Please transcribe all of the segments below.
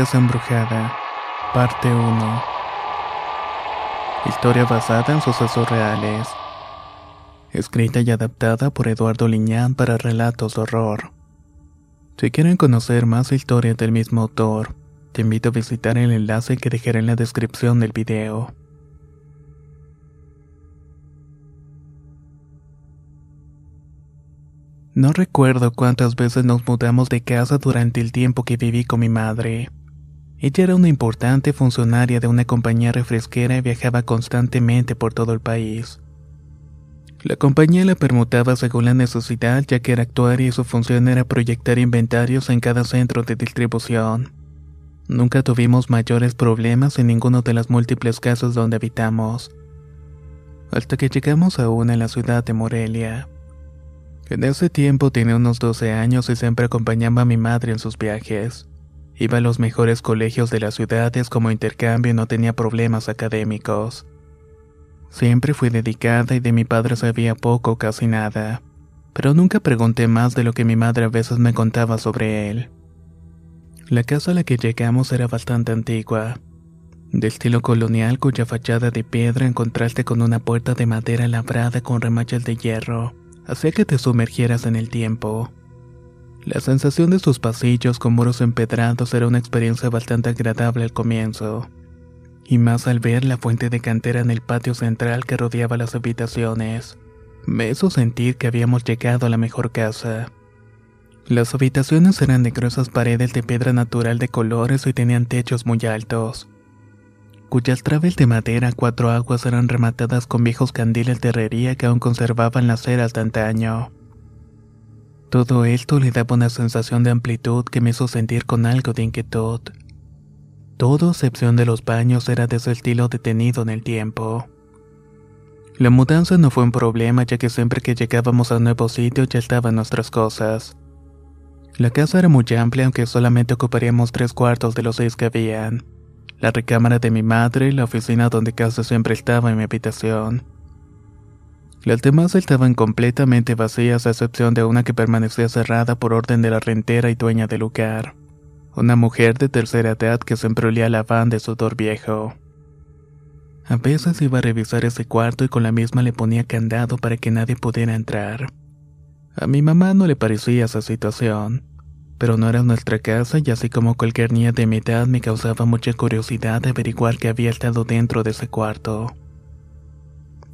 Casa Embrujada, parte 1. Historia basada en sucesos reales. Escrita y adaptada por Eduardo Liñán para relatos de horror. Si quieren conocer más historias del mismo autor, te invito a visitar el enlace que dejaré en la descripción del video. No recuerdo cuántas veces nos mudamos de casa durante el tiempo que viví con mi madre. Ella era una importante funcionaria de una compañía refresquera y viajaba constantemente por todo el país. La compañía la permutaba según la necesidad ya que era actuaria y su función era proyectar inventarios en cada centro de distribución. Nunca tuvimos mayores problemas en ninguno de las múltiples casas donde habitamos. Hasta que llegamos a una en la ciudad de Morelia. En ese tiempo tenía unos 12 años y siempre acompañaba a mi madre en sus viajes. Iba a los mejores colegios de las ciudades como intercambio y no tenía problemas académicos. Siempre fui dedicada y de mi padre sabía poco casi nada, pero nunca pregunté más de lo que mi madre a veces me contaba sobre él. La casa a la que llegamos era bastante antigua, de estilo colonial cuya fachada de piedra en contraste con una puerta de madera labrada con remaches de hierro hacía que te sumergieras en el tiempo. La sensación de sus pasillos con muros empedrados era una experiencia bastante agradable al comienzo, y más al ver la fuente de cantera en el patio central que rodeaba las habitaciones. Me hizo sentir que habíamos llegado a la mejor casa. Las habitaciones eran de gruesas paredes de piedra natural de colores y tenían techos muy altos, cuyas traves de madera a cuatro aguas eran rematadas con viejos candiles de herrería que aún conservaban las ceras de antaño. Todo esto le daba una sensación de amplitud que me hizo sentir con algo de inquietud. Todo, excepción de los baños, era de ese estilo detenido en el tiempo. La mudanza no fue un problema ya que siempre que llegábamos a un nuevo sitio ya estaban nuestras cosas. La casa era muy amplia aunque solamente ocuparíamos tres cuartos de los seis que habían la recámara de mi madre, la oficina donde casi siempre estaba en mi habitación. Las demás estaban completamente vacías a excepción de una que permanecía cerrada por orden de la rentera y dueña del lugar. Una mujer de tercera edad que siempre olía la van de sudor viejo. A veces iba a revisar ese cuarto y con la misma le ponía candado para que nadie pudiera entrar. A mi mamá no le parecía esa situación pero no era nuestra casa y así como cualquier niña de mi edad me causaba mucha curiosidad averiguar qué había estado dentro de ese cuarto.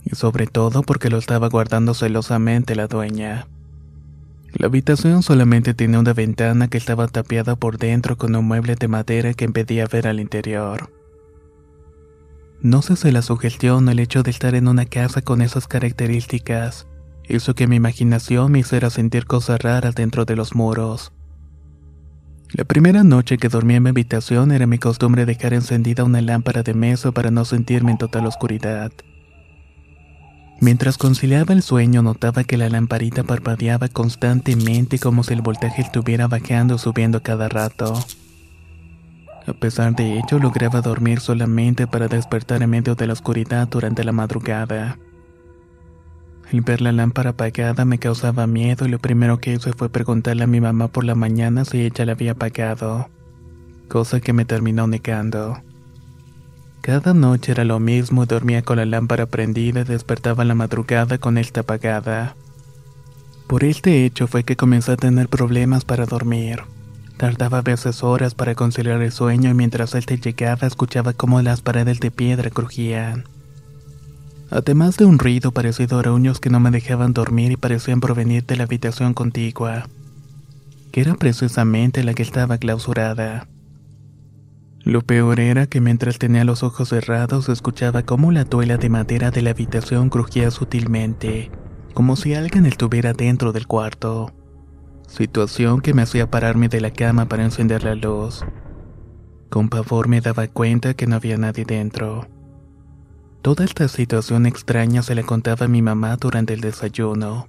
Y sobre todo porque lo estaba guardando celosamente la dueña. La habitación solamente tenía una ventana que estaba tapiada por dentro con un mueble de madera que impedía ver al interior. No sé si la sugestión o el hecho de estar en una casa con esas características hizo que mi imaginación me hiciera sentir cosas raras dentro de los muros. La primera noche que dormí en mi habitación era mi costumbre dejar encendida una lámpara de mesa para no sentirme en total oscuridad. Mientras conciliaba el sueño notaba que la lamparita parpadeaba constantemente como si el voltaje estuviera bajando o subiendo cada rato. A pesar de ello lograba dormir solamente para despertar en medio de la oscuridad durante la madrugada. El ver la lámpara apagada me causaba miedo y lo primero que hice fue preguntarle a mi mamá por la mañana si ella la había apagado, cosa que me terminó negando. Cada noche era lo mismo dormía con la lámpara prendida y despertaba la madrugada con esta apagada. Por este hecho fue que comencé a tener problemas para dormir. Tardaba a veces horas para conciliar el sueño y mientras él llegaba escuchaba cómo las paredes de piedra crujían. Además de un ruido parecido a araños que no me dejaban dormir y parecían provenir de la habitación contigua, que era precisamente la que estaba clausurada. Lo peor era que mientras tenía los ojos cerrados escuchaba cómo la tuela de madera de la habitación crujía sutilmente, como si alguien estuviera dentro del cuarto. Situación que me hacía pararme de la cama para encender la luz. Con pavor me daba cuenta que no había nadie dentro. Toda esta situación extraña se la contaba a mi mamá durante el desayuno.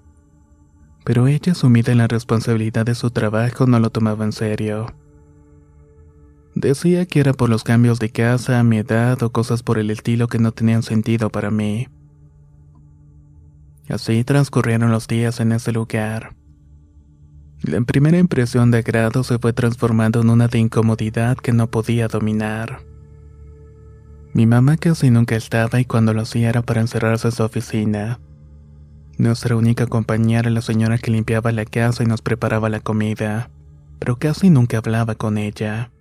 Pero ella, sumida en la responsabilidad de su trabajo, no lo tomaba en serio. Decía que era por los cambios de casa, mi edad o cosas por el estilo que no tenían sentido para mí. Así transcurrieron los días en ese lugar. La primera impresión de agrado se fue transformando en una de incomodidad que no podía dominar. Mi mamá casi nunca estaba y cuando lo hacía era para encerrarse en su oficina. Nuestra única compañera era la señora que limpiaba la casa y nos preparaba la comida, pero casi nunca hablaba con ella.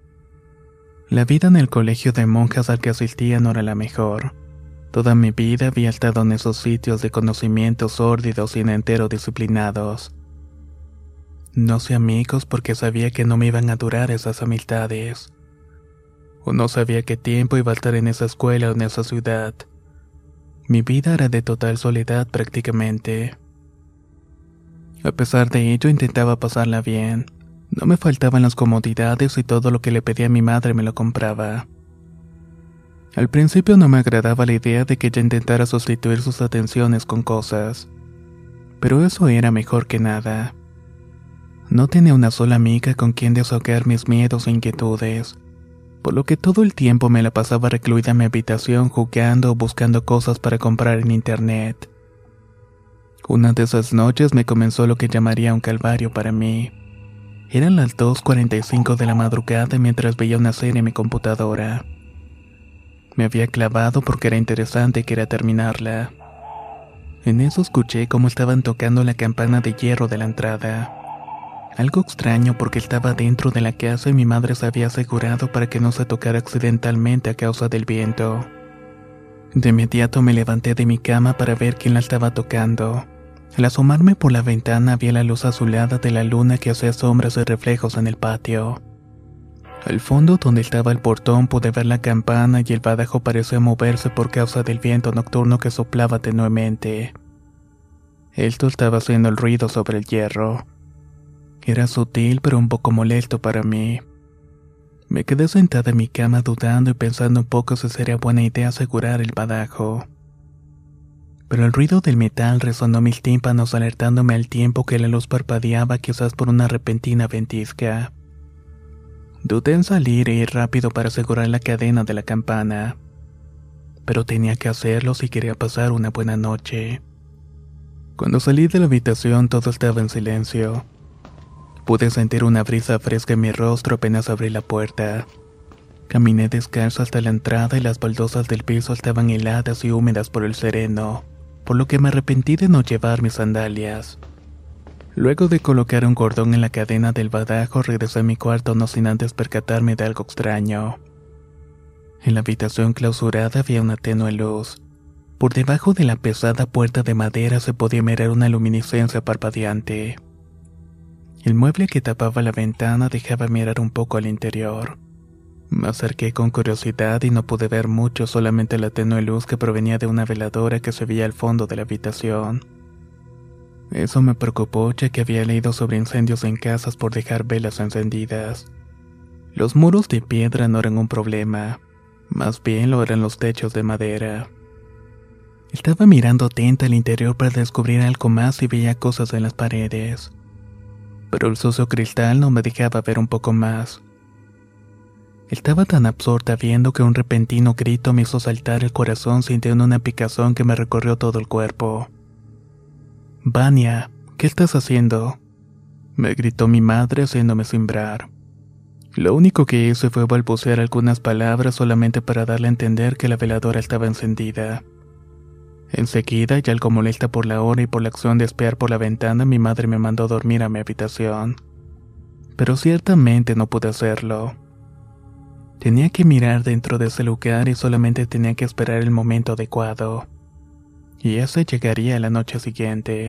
La vida en el colegio de monjas al que asistía no era la mejor. Toda mi vida había estado en esos sitios de conocimientos sórdidos y en entero disciplinados. No sé amigos porque sabía que no me iban a durar esas amistades. O no sabía qué tiempo iba a estar en esa escuela o en esa ciudad. Mi vida era de total soledad prácticamente. A pesar de ello intentaba pasarla bien. No me faltaban las comodidades y todo lo que le pedía a mi madre me lo compraba. Al principio no me agradaba la idea de que ella intentara sustituir sus atenciones con cosas. Pero eso era mejor que nada. No tenía una sola amiga con quien desahogar mis miedos e inquietudes, por lo que todo el tiempo me la pasaba recluida en mi habitación jugando o buscando cosas para comprar en internet. Una de esas noches me comenzó lo que llamaría un calvario para mí. Eran las 2.45 de la madrugada mientras veía una serie en mi computadora. Me había clavado porque era interesante y quería terminarla. En eso escuché cómo estaban tocando la campana de hierro de la entrada. Algo extraño porque estaba dentro de la casa y mi madre se había asegurado para que no se tocara accidentalmente a causa del viento. De inmediato me levanté de mi cama para ver quién la estaba tocando. Al asomarme por la ventana vi la luz azulada de la luna que hacía sombras y reflejos en el patio. Al fondo donde estaba el portón pude ver la campana y el badajo parecía moverse por causa del viento nocturno que soplaba tenuemente. Esto estaba haciendo el ruido sobre el hierro. Era sutil pero un poco molesto para mí. Me quedé sentada en mi cama dudando y pensando un poco si sería buena idea asegurar el badajo. Pero el ruido del metal resonó mis tímpanos alertándome al tiempo que la luz parpadeaba quizás por una repentina ventisca. Dudé en salir e ir rápido para asegurar la cadena de la campana. Pero tenía que hacerlo si quería pasar una buena noche. Cuando salí de la habitación todo estaba en silencio. Pude sentir una brisa fresca en mi rostro apenas abrí la puerta. Caminé descalzo hasta la entrada y las baldosas del piso estaban heladas y húmedas por el sereno, por lo que me arrepentí de no llevar mis sandalias. Luego de colocar un cordón en la cadena del badajo, regresé a mi cuarto no sin antes percatarme de algo extraño. En la habitación clausurada había una tenue luz. Por debajo de la pesada puerta de madera se podía mirar una luminiscencia parpadeante. El mueble que tapaba la ventana dejaba mirar un poco al interior. Me acerqué con curiosidad y no pude ver mucho, solamente la tenue luz que provenía de una veladora que se veía al fondo de la habitación. Eso me preocupó ya que había leído sobre incendios en casas por dejar velas encendidas. Los muros de piedra no eran un problema, más bien lo eran los techos de madera. Estaba mirando atenta al interior para descubrir algo más y veía cosas en las paredes pero el sucio cristal no me dejaba ver un poco más. Estaba tan absorta viendo que un repentino grito me hizo saltar el corazón sintiendo una picazón que me recorrió todo el cuerpo. Vania, ¿qué estás haciendo? me gritó mi madre haciéndome simbrar. Lo único que hice fue balbucear algunas palabras solamente para darle a entender que la veladora estaba encendida. Enseguida, y algo molesta por la hora y por la acción de espiar por la ventana, mi madre me mandó dormir a mi habitación. Pero ciertamente no pude hacerlo. Tenía que mirar dentro de ese lugar y solamente tenía que esperar el momento adecuado. Y ese llegaría la noche siguiente.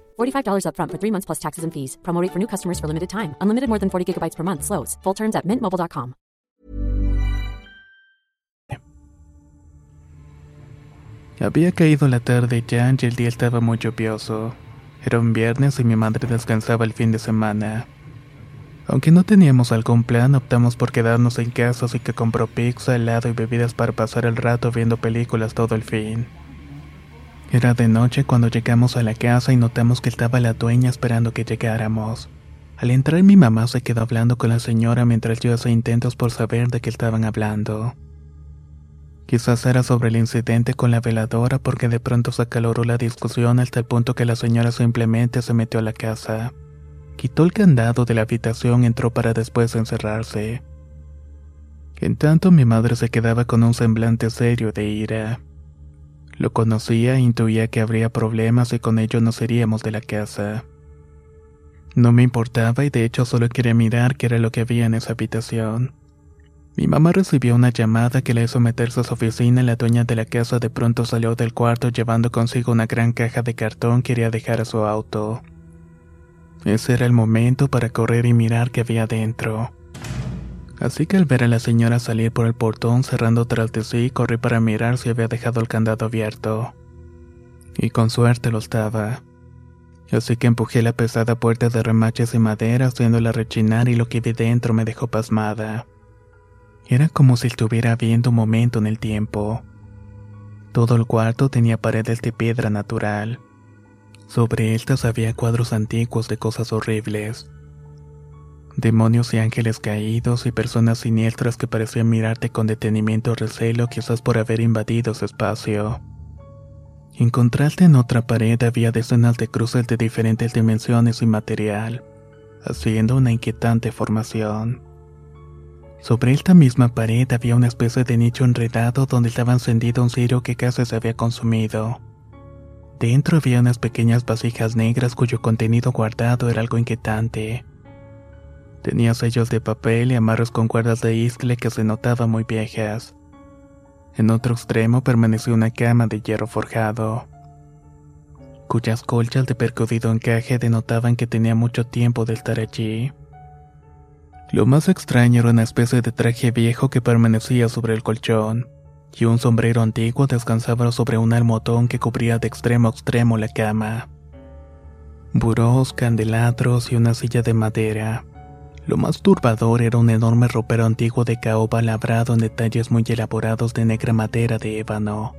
$45 upfront for three months plus taxes and fees. Promo rate for new customers for limited time. Unlimited more than 40 gigabytes per month. Slows. Full terms at mintmobile.com. Había caído la tarde ya y el día estaba muy lluvioso. Era un viernes y mi madre descansaba el fin de semana. Aunque no teníamos algún plan, optamos por quedarnos en casa, así que compró pizza, helado y bebidas para pasar el rato viendo películas todo el fin. Era de noche cuando llegamos a la casa y notamos que estaba la dueña esperando que llegáramos. Al entrar mi mamá se quedó hablando con la señora mientras yo hacía intentos por saber de qué estaban hablando. Quizás era sobre el incidente con la veladora porque de pronto se acaloró la discusión hasta el punto que la señora simplemente se metió a la casa. Quitó el candado de la habitación entró para después encerrarse. En tanto mi madre se quedaba con un semblante serio de ira. Lo conocía e intuía que habría problemas y con ello no seríamos de la casa. No me importaba y de hecho solo quería mirar qué era lo que había en esa habitación. Mi mamá recibió una llamada que le hizo meterse a su oficina y la dueña de la casa de pronto salió del cuarto llevando consigo una gran caja de cartón que quería dejar a su auto. Ese era el momento para correr y mirar qué había dentro. Así que al ver a la señora salir por el portón cerrando tras de sí, corrí para mirar si había dejado el candado abierto. Y con suerte lo estaba. Así que empujé la pesada puerta de remaches de madera haciéndola rechinar y lo que vi dentro me dejó pasmada. Era como si estuviera viendo un momento en el tiempo. Todo el cuarto tenía paredes de piedra natural. Sobre estas había cuadros antiguos de cosas horribles demonios y ángeles caídos y personas siniestras que parecían mirarte con detenimiento o recelo quizás por haber invadido su espacio. Encontraste en otra pared había decenas de cruces de diferentes dimensiones y material, haciendo una inquietante formación. Sobre esta misma pared había una especie de nicho enredado donde estaba encendido un cirio que casi se había consumido. Dentro había unas pequeñas vasijas negras cuyo contenido guardado era algo inquietante. Tenía sellos de papel y amarros con cuerdas de iscle que se notaban muy viejas. En otro extremo permaneció una cama de hierro forjado, cuyas colchas de percudido encaje denotaban que tenía mucho tiempo de estar allí. Lo más extraño era una especie de traje viejo que permanecía sobre el colchón, y un sombrero antiguo descansaba sobre un almohadón que cubría de extremo a extremo la cama. Burós, candelabros y una silla de madera. Lo más turbador era un enorme ropero antiguo de caoba labrado en detalles muy elaborados de negra madera de ébano.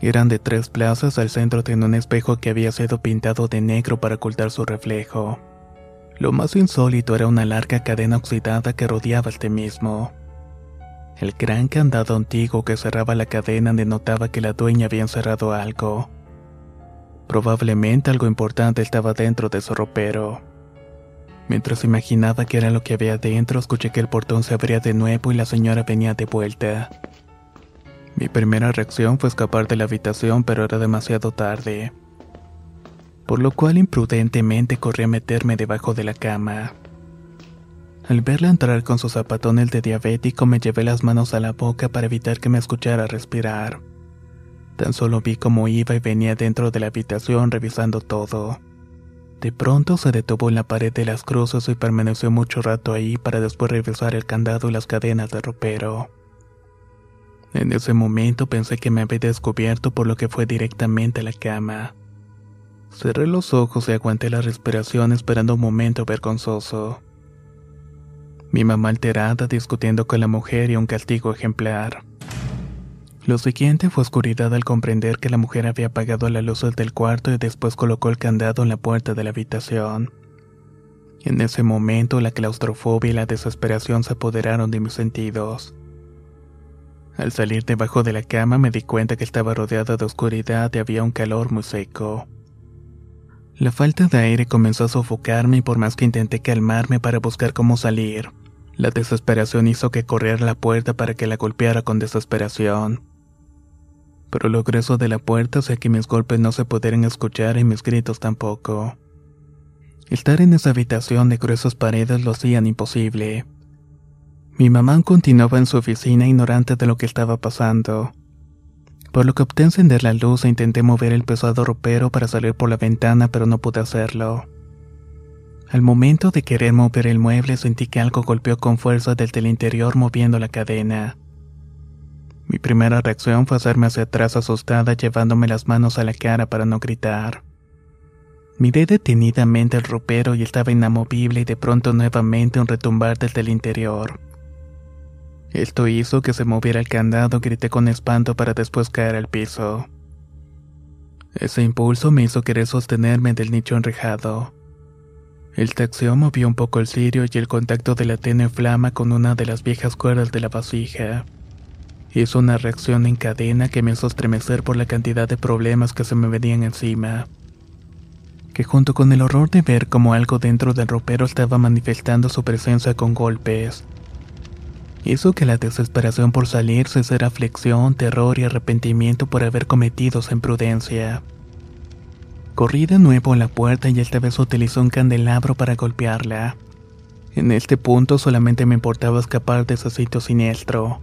Eran de tres plazas, al centro tenía un espejo que había sido pintado de negro para ocultar su reflejo. Lo más insólito era una larga cadena oxidada que rodeaba este mismo. El gran candado antiguo que cerraba la cadena denotaba que la dueña había encerrado algo. Probablemente algo importante estaba dentro de su ropero. Mientras imaginaba qué era lo que había dentro, escuché que el portón se abría de nuevo y la señora venía de vuelta. Mi primera reacción fue escapar de la habitación, pero era demasiado tarde. Por lo cual imprudentemente corrí a meterme debajo de la cama. Al verla entrar con sus zapatones de diabético, me llevé las manos a la boca para evitar que me escuchara respirar. Tan solo vi cómo iba y venía dentro de la habitación revisando todo. De pronto se detuvo en la pared de las cruces y permaneció mucho rato ahí para después revisar el candado y las cadenas de ropero. En ese momento pensé que me había descubierto por lo que fue directamente a la cama. Cerré los ojos y aguanté la respiración esperando un momento vergonzoso. Mi mamá alterada discutiendo con la mujer y un castigo ejemplar. Lo siguiente fue oscuridad al comprender que la mujer había apagado las luces del cuarto y después colocó el candado en la puerta de la habitación. En ese momento la claustrofobia y la desesperación se apoderaron de mis sentidos. Al salir debajo de la cama me di cuenta que estaba rodeada de oscuridad y había un calor muy seco. La falta de aire comenzó a sofocarme y por más que intenté calmarme para buscar cómo salir, la desesperación hizo que corriera la puerta para que la golpeara con desesperación pero lo grueso de la puerta hacía que mis golpes no se pudieran escuchar y mis gritos tampoco. Estar en esa habitación de gruesas paredes lo hacían imposible. Mi mamá continuaba en su oficina ignorante de lo que estaba pasando. Por lo que opté encender la luz e intenté mover el pesado ropero para salir por la ventana, pero no pude hacerlo. Al momento de querer mover el mueble sentí que algo golpeó con fuerza desde el interior moviendo la cadena. Mi primera reacción fue hacerme hacia atrás asustada llevándome las manos a la cara para no gritar. Miré detenidamente el ropero y estaba inamovible y de pronto nuevamente un retumbar desde el interior. Esto hizo que se moviera el candado, grité con espanto para después caer al piso. Ese impulso me hizo querer sostenerme del nicho enrejado. El taxio movió un poco el cirio y el contacto de la tenue flama con una de las viejas cuerdas de la vasija. Hizo una reacción en cadena que me hizo estremecer por la cantidad de problemas que se me venían encima. Que junto con el horror de ver cómo algo dentro del ropero estaba manifestando su presencia con golpes, hizo que la desesperación por salir se hiciera aflicción, terror y arrepentimiento por haber cometido esa imprudencia. Corrí de nuevo a la puerta y esta vez utilizó un candelabro para golpearla. En este punto solamente me importaba escapar de ese sitio siniestro.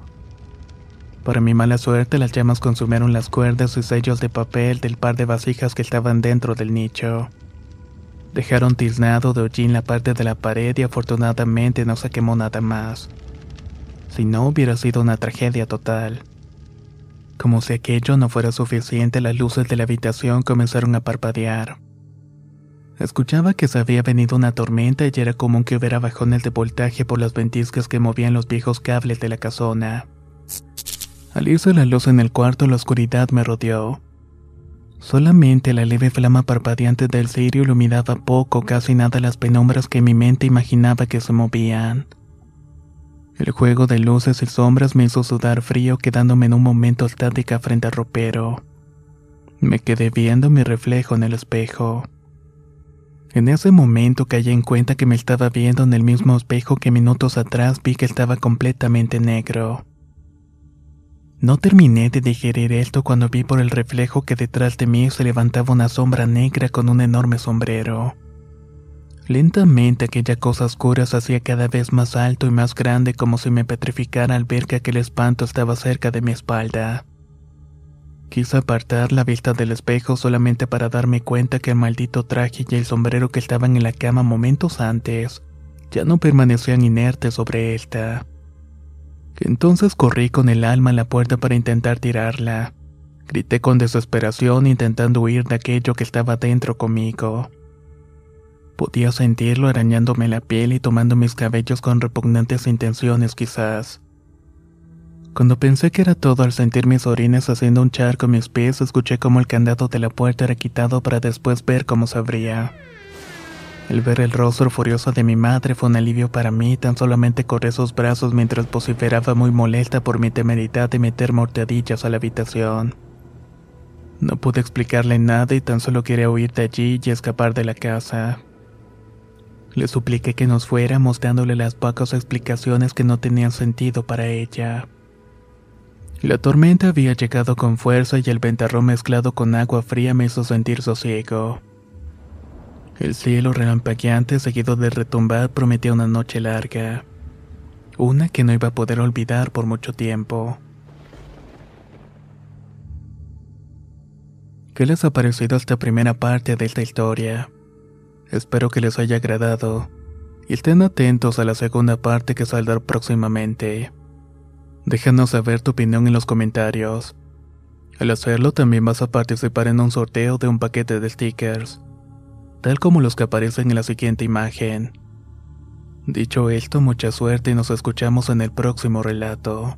Para mi mala suerte, las llamas consumieron las cuerdas y sellos de papel del par de vasijas que estaban dentro del nicho. Dejaron tiznado de hollín la parte de la pared y afortunadamente no se quemó nada más. Si no, hubiera sido una tragedia total. Como si aquello no fuera suficiente, las luces de la habitación comenzaron a parpadear. Escuchaba que se había venido una tormenta y era común que hubiera bajones de voltaje por las ventiscas que movían los viejos cables de la casona. Al irse la luz en el cuarto, la oscuridad me rodeó. Solamente la leve flama parpadeante del cirio iluminaba poco, casi nada las penumbras que mi mente imaginaba que se movían. El juego de luces y sombras me hizo sudar frío, quedándome en un momento estática frente al ropero. Me quedé viendo mi reflejo en el espejo. En ese momento caí en cuenta que me estaba viendo en el mismo espejo que minutos atrás vi que estaba completamente negro. No terminé de digerir esto cuando vi por el reflejo que detrás de mí se levantaba una sombra negra con un enorme sombrero. Lentamente aquella cosa oscura se hacía cada vez más alto y más grande como si me petrificara al ver que aquel espanto estaba cerca de mi espalda. Quise apartar la vista del espejo solamente para darme cuenta que el maldito traje y el sombrero que estaban en la cama momentos antes ya no permanecían inertes sobre esta. Entonces corrí con el alma a la puerta para intentar tirarla. Grité con desesperación intentando huir de aquello que estaba dentro conmigo. Podía sentirlo arañándome la piel y tomando mis cabellos con repugnantes intenciones quizás. Cuando pensé que era todo al sentir mis orines haciendo un charco en mis pies, escuché como el candado de la puerta era quitado para después ver cómo se abría. El ver el rostro furioso de mi madre fue un alivio para mí, tan solamente corré sus brazos mientras vociferaba muy molesta por mi temeridad de meter mortadillas a la habitación. No pude explicarle nada y tan solo quería huir de allí y escapar de la casa. Le supliqué que nos fuéramos dándole las pocas explicaciones que no tenían sentido para ella. La tormenta había llegado con fuerza y el ventarrón mezclado con agua fría me hizo sentir sosiego. El cielo relampagueante seguido de retumbar prometía una noche larga. Una que no iba a poder olvidar por mucho tiempo. ¿Qué les ha parecido esta primera parte de esta historia? Espero que les haya agradado y estén atentos a la segunda parte que saldrá próximamente. Déjanos saber tu opinión en los comentarios. Al hacerlo también vas a participar en un sorteo de un paquete de stickers tal como los que aparecen en la siguiente imagen. Dicho esto, mucha suerte y nos escuchamos en el próximo relato.